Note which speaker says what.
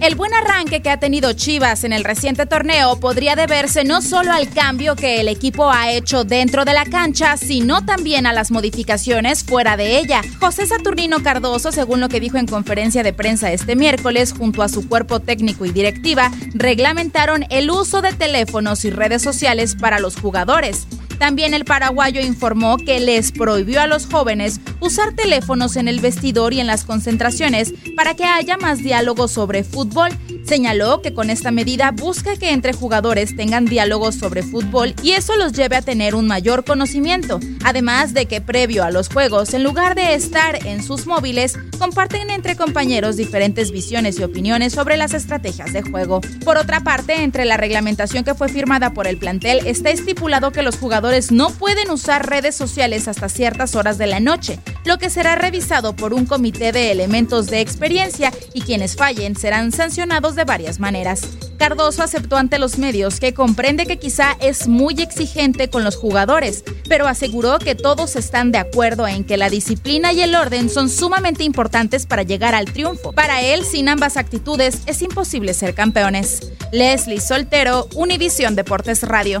Speaker 1: El buen arranque que ha tenido Chivas en el reciente torneo podría deberse no solo al cambio que el equipo ha hecho dentro de la cancha, sino también a las modificaciones fuera de ella. José Saturnino Cardoso, según lo que dijo en conferencia de prensa este miércoles, junto a su cuerpo técnico y directiva, reglamentaron el uso de teléfonos y redes sociales para los jugadores. También el paraguayo informó que les prohibió a los jóvenes usar teléfonos en el vestidor y en las concentraciones para que haya más diálogo sobre fútbol. Señaló que con esta medida busca que entre jugadores tengan diálogos sobre fútbol y eso los lleve a tener un mayor conocimiento. Además de que previo a los juegos, en lugar de estar en sus móviles, comparten entre compañeros diferentes visiones y opiniones sobre las estrategias de juego. Por otra parte, entre la reglamentación que fue firmada por el plantel está estipulado que los jugadores no pueden usar redes sociales hasta ciertas horas de la noche, lo que será revisado por un comité de elementos de experiencia y quienes fallen serán sancionados de varias maneras. Cardoso aceptó ante los medios que comprende que quizá es muy exigente con los jugadores, pero aseguró que todos están de acuerdo en que la disciplina y el orden son sumamente importantes para llegar al triunfo. Para él, sin ambas actitudes, es imposible ser campeones. Leslie Soltero, Univisión Deportes Radio.